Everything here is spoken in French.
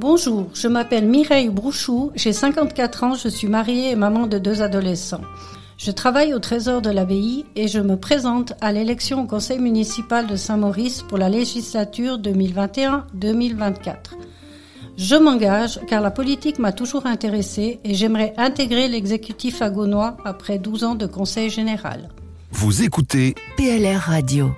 Bonjour, je m'appelle Mireille Brouchou, j'ai 54 ans, je suis mariée et maman de deux adolescents. Je travaille au Trésor de l'Abbaye et je me présente à l'élection au conseil municipal de Saint-Maurice pour la législature 2021-2024. Je m'engage car la politique m'a toujours intéressée et j'aimerais intégrer l'exécutif agonois après 12 ans de conseil général. Vous écoutez PLR Radio.